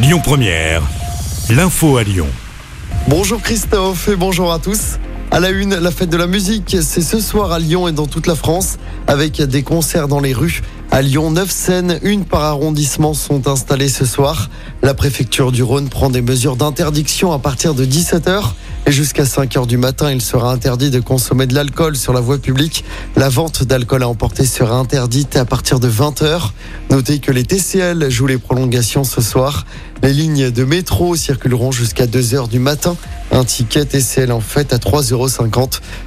Lyon Première, l'info à Lyon. Bonjour Christophe et bonjour à tous. À la une, la fête de la musique, c'est ce soir à Lyon et dans toute la France, avec des concerts dans les rues. À Lyon, neuf scènes, une par arrondissement, sont installées ce soir. La préfecture du Rhône prend des mesures d'interdiction à partir de 17h. Et jusqu'à 5 h du matin, il sera interdit de consommer de l'alcool sur la voie publique. La vente d'alcool à emporter sera interdite à partir de 20 h Notez que les TCL jouent les prolongations ce soir. Les lignes de métro circuleront jusqu'à 2 h du matin. Un ticket TCL en fait à 3,50 euros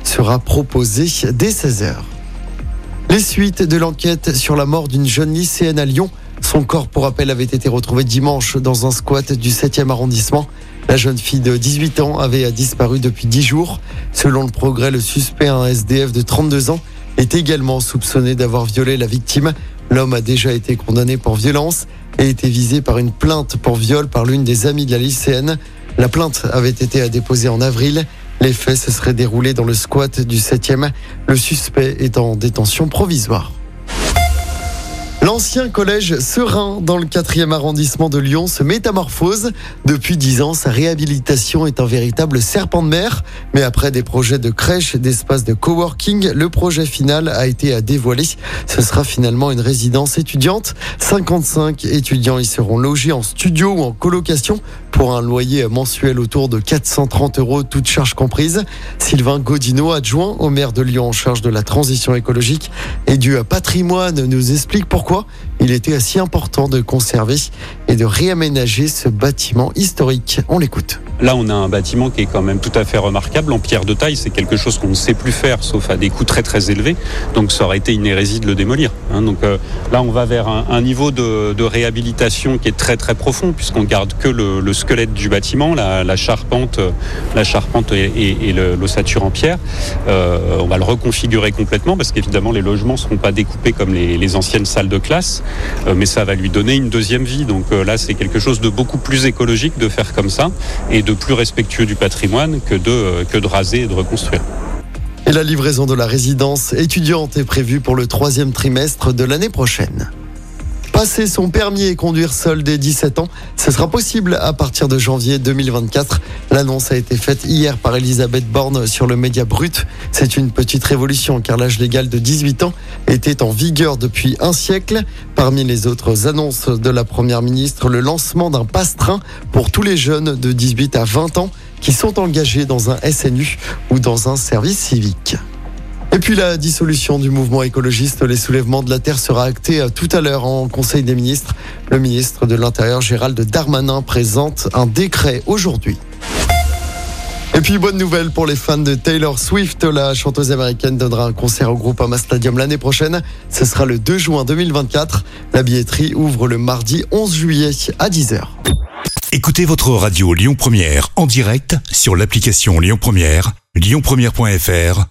sera proposé dès 16 h Les suites de l'enquête sur la mort d'une jeune lycéenne à Lyon. Son corps, pour rappel, avait été retrouvé dimanche dans un squat du 7e arrondissement. La jeune fille de 18 ans avait disparu depuis 10 jours. Selon le progrès, le suspect, un SDF de 32 ans, est également soupçonné d'avoir violé la victime. L'homme a déjà été condamné pour violence et été visé par une plainte pour viol par l'une des amies de la lycéenne. La plainte avait été déposée en avril. Les faits se seraient déroulés dans le squat du 7e. Le suspect est en détention provisoire. L'ancien collège Serein dans le 4e arrondissement de Lyon se métamorphose. Depuis 10 ans, sa réhabilitation est un véritable serpent de mer. Mais après des projets de crèche d'espace de coworking, le projet final a été à dévoiler. Ce sera finalement une résidence étudiante. 55 étudiants y seront logés en studio ou en colocation pour un loyer mensuel autour de 430 euros, toutes charges comprises. Sylvain Godino, adjoint au maire de Lyon en charge de la transition écologique et du patrimoine, nous explique pourquoi pourquoi il était si important de conserver et de réaménager ce bâtiment historique. On l'écoute. Là, on a un bâtiment qui est quand même tout à fait remarquable. En pierre de taille, c'est quelque chose qu'on ne sait plus faire, sauf à des coûts très très élevés. Donc, ça aurait été une hérésie de le démolir. Hein. Donc euh, là, on va vers un, niveau de, réhabilitation qui est très très profond, puisqu'on garde que le, squelette du bâtiment, la, charpente, la charpente et, l'ossature en pierre. Euh, on va le reconfigurer complètement, parce qu'évidemment, les logements ne seront pas découpés comme les, anciennes salles de classe, euh, mais ça va lui donner une deuxième vie. Donc là, c'est quelque chose de beaucoup plus écologique de faire comme ça et de plus respectueux du patrimoine que de, euh, que de raser et de reconstruire. Et la livraison de la résidence étudiante est prévue pour le troisième trimestre de l'année prochaine. Passer son permis et conduire seul dès 17 ans, ce sera possible à partir de janvier 2024. L'annonce a été faite hier par Elisabeth Borne sur le média brut. C'est une petite révolution car l'âge légal de 18 ans était en vigueur depuis un siècle. Parmi les autres annonces de la Première ministre, le lancement d'un passe-train pour tous les jeunes de 18 à 20 ans qui sont engagés dans un SNU ou dans un service civique. Et puis la dissolution du mouvement écologiste Les Soulèvements de la Terre sera actée euh, tout à l'heure en Conseil des ministres. Le ministre de l'Intérieur Gérald Darmanin présente un décret aujourd'hui. Et puis bonne nouvelle pour les fans de Taylor Swift, la chanteuse américaine donnera un concert au groupe Ama Stadium l'année prochaine. Ce sera le 2 juin 2024. La billetterie ouvre le mardi 11 juillet à 10h. Écoutez votre radio Lyon Première en direct sur l'application Lyon Première, lyonpremiere.fr